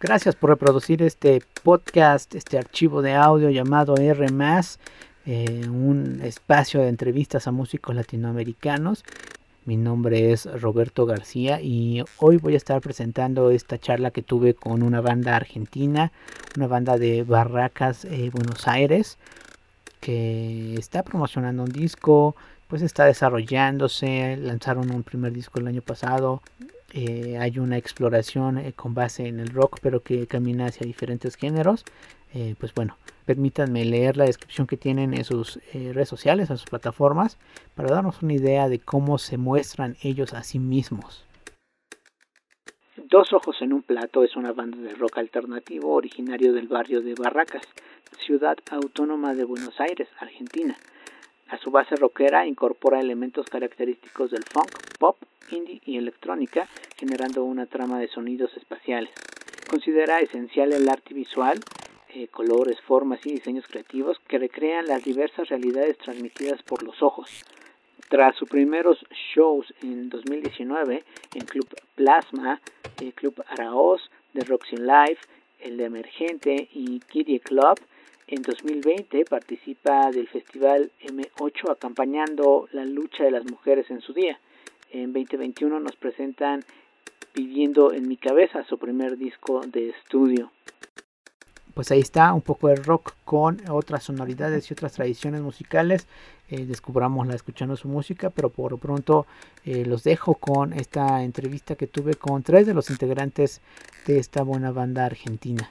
Gracias por reproducir este podcast, este archivo de audio llamado R, eh, un espacio de entrevistas a músicos latinoamericanos. Mi nombre es Roberto García y hoy voy a estar presentando esta charla que tuve con una banda argentina, una banda de Barracas, eh, Buenos Aires, que está promocionando un disco, pues está desarrollándose, lanzaron un primer disco el año pasado, eh, hay una exploración eh, con base en el rock, pero que camina hacia diferentes géneros. Eh, pues bueno, permítanme leer la descripción que tienen en sus redes sociales, en sus plataformas, para darnos una idea de cómo se muestran ellos a sí mismos. Dos Ojos en un Plato es una banda de rock alternativo originario del barrio de Barracas, ciudad autónoma de Buenos Aires, Argentina. A su base rockera incorpora elementos característicos del funk, pop, indie y electrónica, generando una trama de sonidos espaciales. Considera esencial el arte visual, eh, colores, formas y diseños creativos que recrean las diversas realidades transmitidas por los ojos. Tras sus primeros shows en 2019 en Club Plasma, el Club Araoz, The Roxy Live, el de Emergente y Kitty Club, en 2020 participa del Festival M8 acompañando la lucha de las mujeres en su día. En 2021 nos presentan Pidiendo en mi cabeza su primer disco de estudio. Pues ahí está un poco de rock con otras sonoridades y otras tradiciones musicales. Eh, descubramosla escuchando su música, pero por pronto eh, los dejo con esta entrevista que tuve con tres de los integrantes de esta buena banda argentina.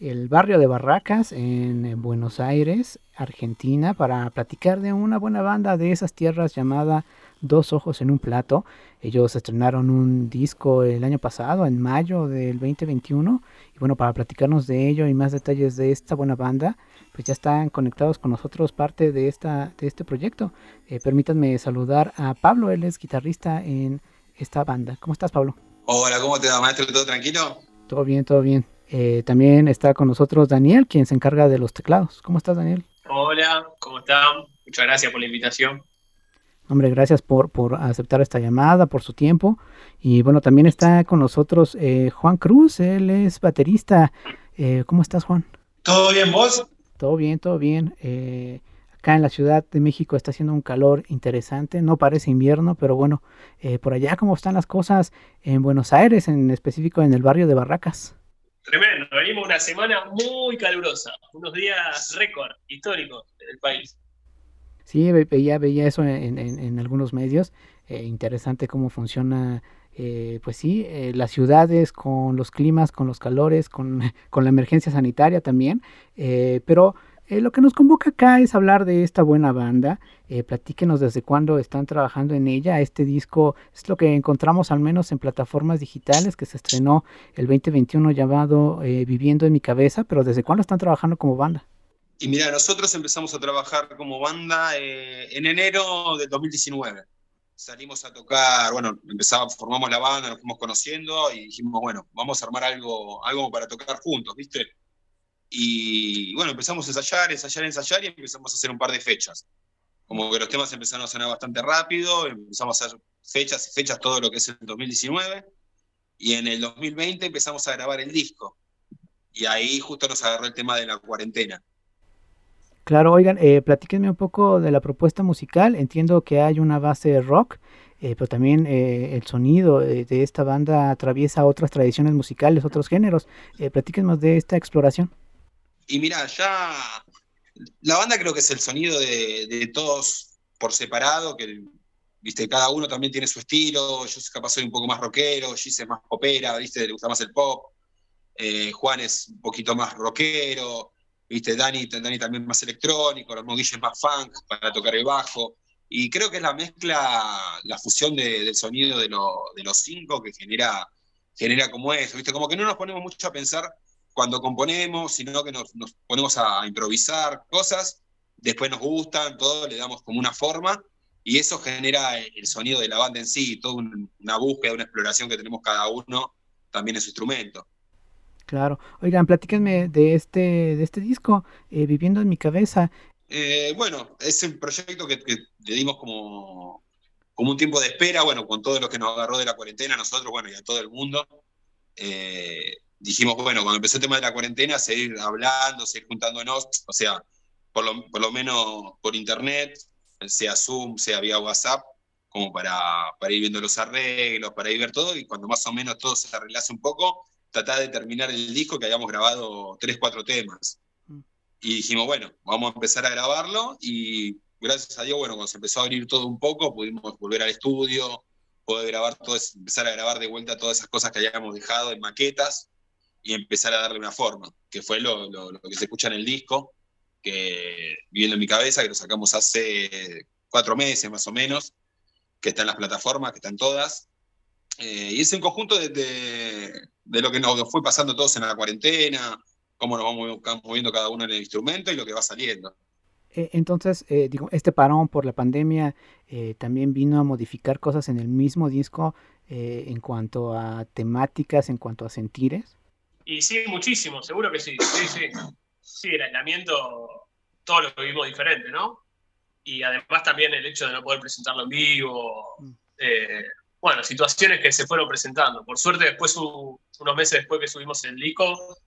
el barrio de Barracas en Buenos Aires, Argentina, para platicar de una buena banda de esas tierras llamada Dos Ojos en un Plato. Ellos estrenaron un disco el año pasado, en mayo del 2021. Y bueno, para platicarnos de ello y más detalles de esta buena banda, pues ya están conectados con nosotros parte de, esta, de este proyecto. Eh, permítanme saludar a Pablo, él es guitarrista en esta banda. ¿Cómo estás, Pablo? Hola, ¿cómo te va, maestro? ¿Todo tranquilo? Todo bien, todo bien. Eh, también está con nosotros Daniel, quien se encarga de los teclados. ¿Cómo estás, Daniel? Hola, ¿cómo están? Muchas gracias por la invitación. Hombre, gracias por, por aceptar esta llamada, por su tiempo. Y bueno, también está con nosotros eh, Juan Cruz, él es baterista. Eh, ¿Cómo estás, Juan? ¿Todo bien, vos? Todo bien, todo bien. Eh, acá en la Ciudad de México está haciendo un calor interesante, no parece invierno, pero bueno, eh, por allá, ¿cómo están las cosas en Buenos Aires, en específico en el barrio de Barracas? Tremendo, venimos una semana muy calurosa, unos días récord históricos del país. Sí, ve- veía, veía eso en, algunos medios. eh, interesante cómo funciona, eh, pues sí, eh, las ciudades con los climas, con los calores, con, con la emergencia sanitaria también. eh, pero eh, lo que nos convoca acá es hablar de esta buena banda. Eh, platíquenos desde cuándo están trabajando en ella. Este disco es lo que encontramos al menos en plataformas digitales que se estrenó el 2021 llamado eh, Viviendo en mi cabeza, pero desde cuándo están trabajando como banda. Y mira, nosotros empezamos a trabajar como banda en enero del 2019. Salimos a tocar, bueno, empezamos, formamos la banda, nos fuimos conociendo y dijimos, bueno, vamos a armar algo, algo para tocar juntos, ¿viste? Y bueno, empezamos a ensayar, ensayar, ensayar y empezamos a hacer un par de fechas. Como que los temas empezaron a sonar bastante rápido, empezamos a hacer fechas y fechas todo lo que es el 2019. Y en el 2020 empezamos a grabar el disco. Y ahí justo nos agarró el tema de la cuarentena. Claro, oigan, eh, platíquenme un poco de la propuesta musical. Entiendo que hay una base rock, eh, pero también eh, el sonido de esta banda atraviesa otras tradiciones musicales, otros géneros. Eh, platíquenos de esta exploración. Y mira, ya la banda creo que es el sonido de, de todos por separado, que viste, cada uno también tiene su estilo. Yo capaz soy un poco más rockero, Gis es más popera, viste, le gusta más el pop. Eh, Juan es un poquito más rockero, viste, Dani, Dani también más electrónico, los Guille es más funk para tocar el bajo. Y creo que es la mezcla, la fusión de- del sonido de, lo- de los cinco que genera, genera como eso, viste, como que no nos ponemos mucho a pensar cuando componemos, sino que nos, nos ponemos a improvisar cosas, después nos gustan, todo, le damos como una forma, y eso genera el sonido de la banda en sí, toda un- una búsqueda, una exploración que tenemos cada uno también en su instrumento. Claro. Oigan, platíquenme de este, de este disco, eh, Viviendo en mi cabeza. Eh, bueno, es un proyecto que, que le dimos como, como un tiempo de espera, bueno, con todo lo que nos agarró de la cuarentena, nosotros, bueno, y a todo el mundo. Eh, dijimos, bueno, cuando empezó el tema de la cuarentena, seguir hablando, seguir juntándonos, o sea, por lo, por lo menos por internet, sea Zoom, sea vía WhatsApp, como para, para ir viendo los arreglos, para ir ver todo, y cuando más o menos todo se arreglase un poco, tratar de terminar el disco que habíamos grabado tres, cuatro temas. Y dijimos, bueno, vamos a empezar a grabarlo y gracias a Dios, bueno, cuando se empezó a abrir todo un poco, pudimos volver al estudio, poder grabar todo, empezar a grabar de vuelta todas esas cosas que habíamos dejado en maquetas y empezar a darle una forma, que fue lo, lo- lo que se escucha en el disco, que viviendo en mi cabeza, que lo sacamos hace cuatro meses más o menos, que está en las plataformas, que están todas. Eh, y es un conjunto de, de- de lo que nos fue pasando todos en la cuarentena, cómo nos vamos movi- moviendo cada uno en el instrumento y lo que va saliendo. Eh, entonces, eh, digo, este parón por la pandemia eh, también vino a modificar cosas en el mismo disco eh, en cuanto a temáticas, en cuanto a sentires. Y sí, muchísimo, seguro que sí. Sí, sí. Sí, el aislamiento, todo lo que vivimos diferente, ¿no? Y además también el hecho de no poder presentarlo en vivo. eh, bueno, situaciones que se fueron presentando. Por suerte, después, unos meses después que subimos el disco,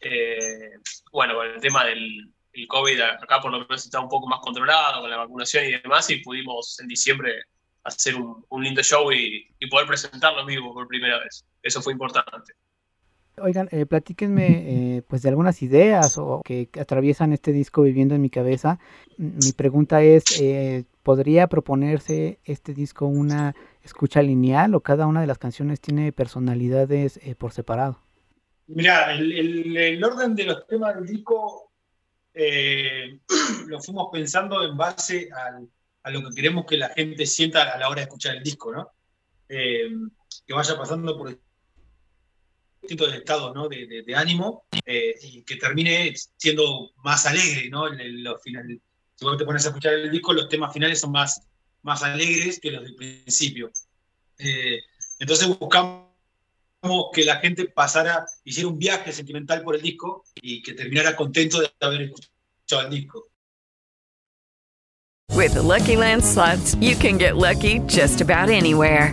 Eh, bueno, con el tema del COVID, acá por lo menos está un poco más controlado con la vacunación y demás, y pudimos en diciembre hacer un, lindo show y, poder presentarlo en vivo por primera vez. Eso fue importante. Oigan, eh, platíquenme eh, pues de algunas ideas o que atraviesan este disco viviendo en mi cabeza. Mi pregunta es, eh, ¿podría proponerse este disco una escucha lineal o cada una de las canciones tiene personalidades eh, por separado? Mira, el, orden de los temas del disco lo fuimos pensando en base a lo que queremos que la gente sienta a la hora de escuchar el disco, ¿no? que vaya pasando por distintos estados ¿no? de, de, ánimo eh, y que termine siendo más alegre, ¿no? los finales. Si vos te pones a escuchar el disco, los temas finales son más, más alegres que los del principio. Eh, entonces buscamos que la gente pasara, hiciera un viaje sentimental por el disco y que terminara contento de haber escuchado el disco. With the Lucky Land slots, you can get lucky just about anywhere.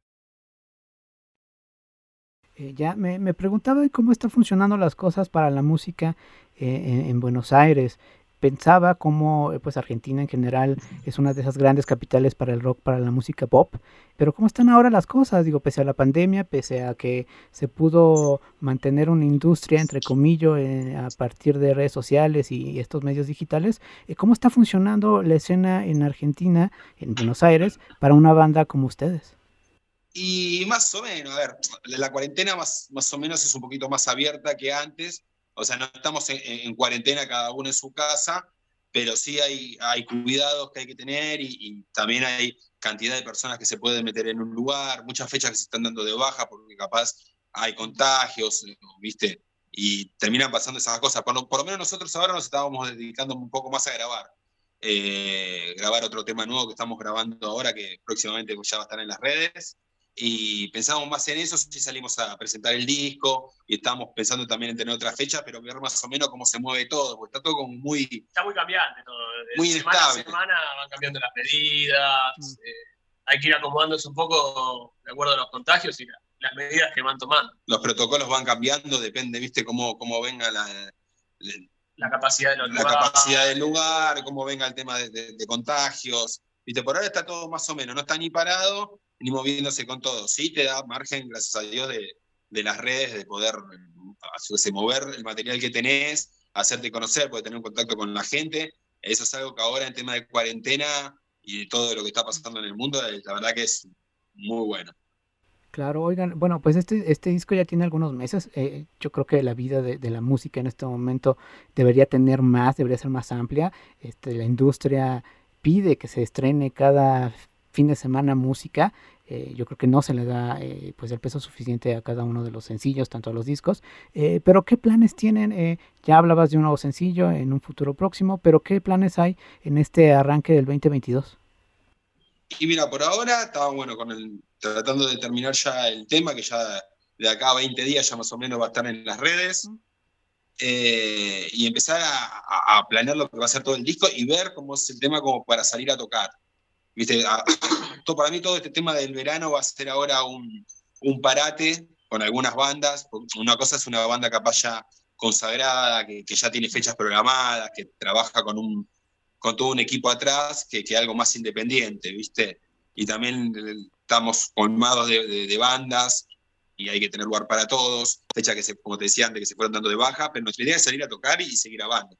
Eh, ya me, preguntaba cómo están funcionando las cosas para la música eh, en, Buenos Aires. Pensaba cómo eh, pues Argentina en general es una de esas grandes capitales para el rock, para la música pop, pero cómo están ahora las cosas, digo, pese a la pandemia, pese a que se pudo mantener una industria, entre comillas, a partir de redes sociales y, estos medios digitales, ¿cómo está funcionando la escena en Argentina, en Buenos Aires, para una banda como ustedes? Y más o menos, a ver, la cuarentena más, más o menos es un poquito más abierta que antes, o sea, no estamos en, cuarentena cada uno en su casa, pero sí hay, hay cuidados que hay que tener y, también hay cantidad de personas que se pueden meter en un lugar, muchas fechas que se están dando de baja porque capaz hay contagios, ¿viste? Y terminan pasando esas cosas. Por por lo menos nosotros ahora nos estábamos dedicando un poco más a grabar. Eh, grabar otro tema nuevo que estamos grabando ahora, que próximamente ya va a estar en las redes y pensamos más en eso si salimos a presentar el disco y estamos pensando también en tener otra fecha, pero ver más o menos cómo se mueve todo, porque está todo como muy... Está muy cambiante todo. De muy semana inestable. a semana van cambiando las medidas, mm. eh, hay que ir acomodándose un poco de acuerdo a los contagios y las medidas que van tomando. Los protocolos van cambiando, depende, viste, cómo, cómo venga la... la capacidad, de la capacidad del lugar, cómo venga el tema de, de contagios. Viste, por ahora está todo más o menos, no está ni parado, ni moviéndose con todo. Sí te da margen, gracias a Dios, de, de las redes, de poder se mover el material que tenés, hacerte conocer, poder tener un contacto con la gente. Eso es algo que ahora en tema de cuarentena y todo lo que está pasando en el mundo, eh, la verdad que es muy bueno. Claro, oigan, bueno, pues este, este disco ya tiene algunos meses. Eh, yo creo que la vida de, de, la música en este momento debería tener más, debería ser más amplia. Este, la industria pide que se estrene cada fin de semana música. Eh, yo creo que no se le da eh, pues el peso suficiente a cada uno de los sencillos, tanto a los discos. Eh, pero ¿qué planes tienen? ya hablabas de un nuevo sencillo en un futuro próximo, pero ¿qué planes hay en este arranque del 2022? Y mira, por ahora estaba bueno con el, tratando de terminar ya el tema, que ya de acá a 20 días ya más o menos va a estar en las redes. y empezar a, a, planear lo que va a ser todo el disco y ver cómo es el tema como para salir a tocar. Viste, para mí todo este tema del verano va a ser ahora un, un, parate con algunas bandas. Una cosa es una banda capaz ya consagrada, que, que, ya tiene fechas programadas, que trabaja con, un, con todo un equipo atrás, que, que algo más independiente, ¿viste? Y también estamos colmados de, de, bandas y hay que tener lugar para todos. Fechas que, se, como te decía antes, que se fueron dando de baja, pero nuestra idea es salir a tocar y seguir a banda.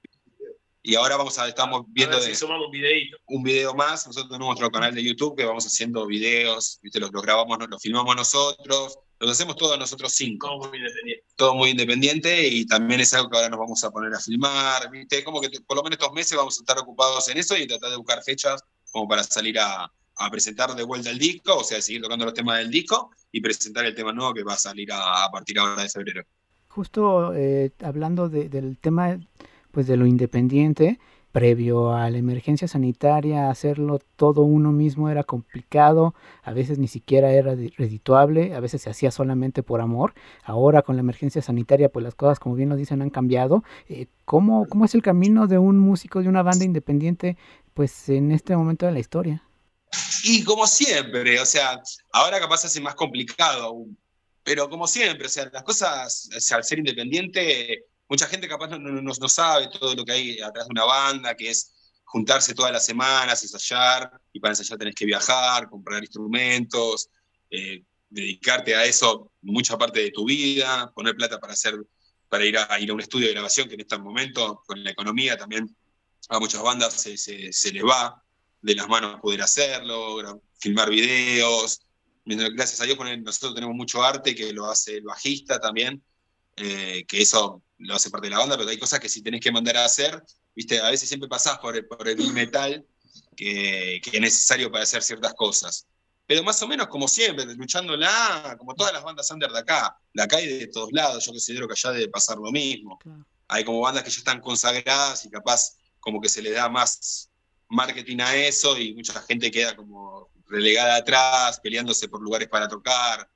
Y ahora vamos a, estamos viendo si sumamos un videito. un video más. Nosotros tenemos nuestro canal de YouTube que vamos haciendo videos, ¿viste? Los, los grabamos, los filmamos nosotros, los hacemos todos nosotros cinco. Todo muy independiente. Todo muy independiente y también es algo que ahora nos vamos a poner a filmar, ¿viste? Como que por lo menos estos meses vamos a estar ocupados en eso y tratar de buscar fechas como para salir a, a presentar de vuelta el disco, o sea, seguir tocando los temas del disco y presentar el tema nuevo que va a salir a, a partir ahora de febrero. Justo eh, hablando de- del tema pues de lo independiente, previo a la emergencia sanitaria, hacerlo todo uno mismo era complicado, a veces ni siquiera era redituable, a veces se hacía solamente por amor. Ahora con la emergencia sanitaria, pues las cosas, como bien nos dicen, han cambiado. Eh, ¿cómo, ¿Cómo es el camino de un músico de una banda independiente pues en este momento de la historia? Y como siempre, o sea, ahora capaz hace más complicado aún, pero como siempre, o sea, las cosas, al ser independiente, mucha gente capaz no, no, no- sabe todo lo que hay atrás de una banda, que es juntarse todas las semanas, ensayar, y para ensayar tenés que viajar, comprar instrumentos, eh, dedicarte a eso mucha parte de tu vida, poner plata para hacer, para ir a, ir a un estudio de grabación, que en este momento, con la economía también a muchas bandas se, se, se les va de las manos poder hacerlo, filmar videos. Gracias a Dios nosotros tenemos mucho arte que lo hace el bajista también, eh, que eso lo hace parte de la banda, pero hay cosas que si tenés que mandar a hacer, viste, a veces siempre pasás por el, por el metal que, que es necesario para hacer ciertas cosas. Pero más o menos como siempre, luchándola, como todas las bandas under de acá, de acá y de todos lados, yo considero que allá debe pasar lo mismo. Hay como bandas que ya están consagradas y capaz como que se le da más marketing a eso y mucha gente queda como relegada atrás, peleándose por lugares para tocar.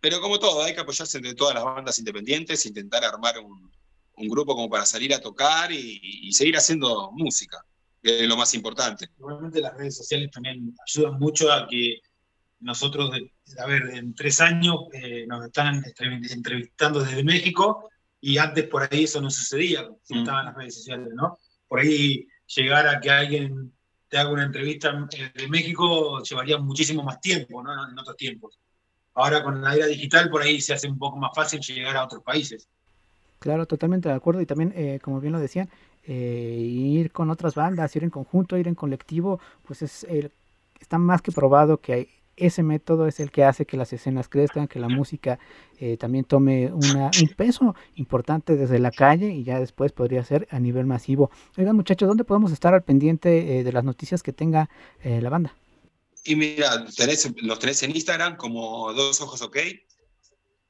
Pero como todo, hay que apoyarse entre todas las bandas independientes, intentar armar un, un grupo como para salir a tocar y, y seguir haciendo música, que es lo más importante. Igualmente las redes sociales también ayudan mucho a que nosotros, a ver, en tres años eh, nos están entrev- entrevistando desde México y antes por ahí eso no sucedía, si no estaban las redes sociales, ¿no? Por ahí llegar a que alguien te haga una entrevista eh, de México llevaría muchísimo más tiempo, ¿no? En otros tiempos. Ahora con la era digital por ahí se hace un poco más fácil llegar a otros países. Claro, totalmente de acuerdo. Y también, eh, como bien lo decían, eh, ir con otras bandas, ir en conjunto, ir en colectivo, pues es el, está más que probado que hay- ese método es el que hace que las escenas crezcan, que la música eh, también tome una- un peso importante desde la calle y ya después podría ser a nivel masivo. Oigan muchachos, ¿dónde podemos estar al pendiente eh, de las noticias que tenga eh, la banda? Y mira, tenés, los tenés en Instagram como Dos Ojos OK,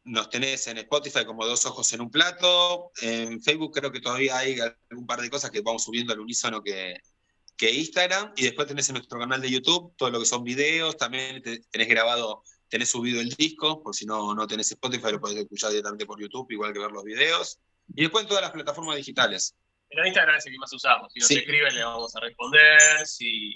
nos tenés en Spotify como Dos Ojos en un Plato, en Facebook creo que todavía hay algún par de cosas que vamos subiendo al unísono que, que Instagram, y después tenés en nuestro canal de YouTube todo lo que son videos, también te- tenés grabado, tenés subido el disco, por si no, no tenés Spotify lo podés escuchar directamente por YouTube, igual que ver los videos, y después en todas las plataformas digitales. Pero Instagram es el que más usamos. Si nos Sí. escriben, le vamos a responder. Si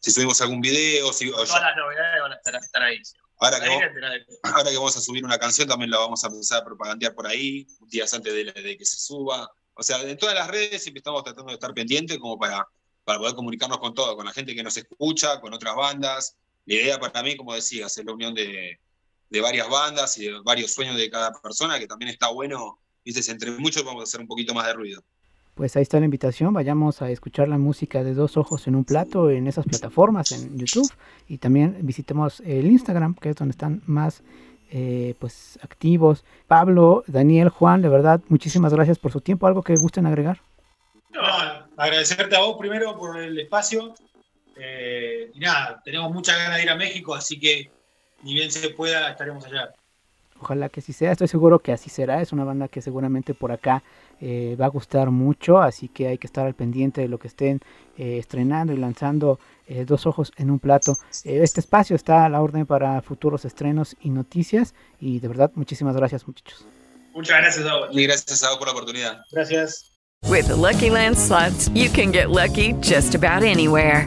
Si subimos algún video, si, todas las novedades van a estar, estar ahí. Ahora que Ahora vamos a subir una canción, también la vamos a empezar a propagandear por ahí, días antes de, de que se suba. O sea, en todas las redes siempre estamos tratando de estar pendientes como para, para poder comunicarnos con todo, con la gente que nos escucha, con otras bandas. La idea para mí, como decías, es la unión de, de varias bandas y de varios sueños de cada persona, que también está bueno. Dices, entre muchos vamos a hacer un poquito más de ruido. Pues ahí está la invitación, vayamos a escuchar la música de Dos Ojos en un Plato en esas plataformas, en YouTube, y también visitemos el Instagram, que es donde están más eh, pues activos. Pablo, Daniel, Juan, de verdad, muchísimas gracias por su tiempo. ¿Algo que gusten agregar? No, agradecerte a vos primero por el espacio. eh, y nada, tenemos muchas ganas de ir a México, así que ni bien se pueda, estaremos allá. Ojalá que así sea, estoy seguro que así será. Es una banda que seguramente por acá eh, va a gustar mucho, así que hay que estar al pendiente de lo que estén eh, estrenando y lanzando eh, dos ojos en un plato. Eh, este espacio está a la orden para futuros estrenos y noticias y de verdad muchísimas gracias muchachos. Muchas gracias a vos. Y gracias a vos por la oportunidad. Gracias. With the Lucky Land slots, you can get lucky just about anywhere.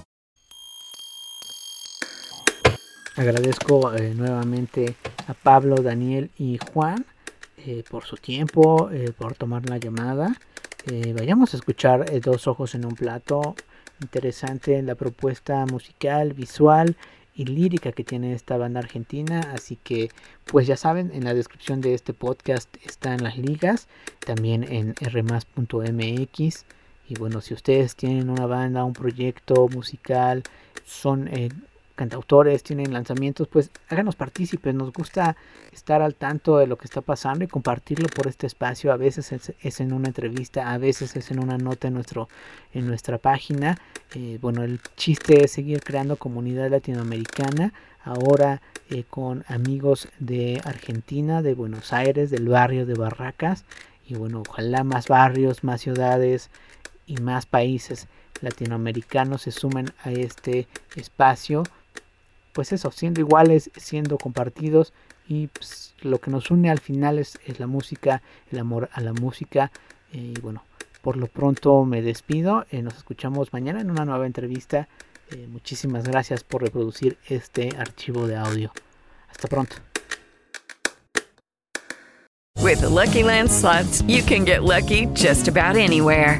Agradezco eh, nuevamente a Pablo, Daniel y Juan eh, por su tiempo, eh, por tomar la llamada. vayamos a escuchar Dos Ojos en un Plato. Interesante la propuesta musical, visual y lírica que tiene esta banda argentina. Así que, pues ya saben, en la descripción de este podcast están las ligas, también en rmas.mx. Y bueno, si ustedes tienen una banda, un proyecto musical, son cantautores, tienen lanzamientos, pues háganos partícipes. Nos gusta estar al tanto de lo que está pasando y compartirlo por este espacio. A veces es, en una entrevista, a veces es en una nota en, nuestro, en nuestra página. Eh, bueno, el chiste es seguir creando comunidad latinoamericana. Ahora eh, con amigos de Argentina, de Buenos Aires, del barrio de Barracas. Y bueno, ojalá más barrios, más ciudades y más países latinoamericanos se sumen a este espacio pues eso, siendo iguales, siendo compartidos y pues, lo que nos une al final es, la música, el amor a la música. Y bueno, por lo pronto me despido, eh, nos escuchamos mañana en una nueva entrevista. Eh, muchísimas gracias por reproducir este archivo de audio. Hasta pronto. With Lucky Land slots, you can get lucky just about anywhere.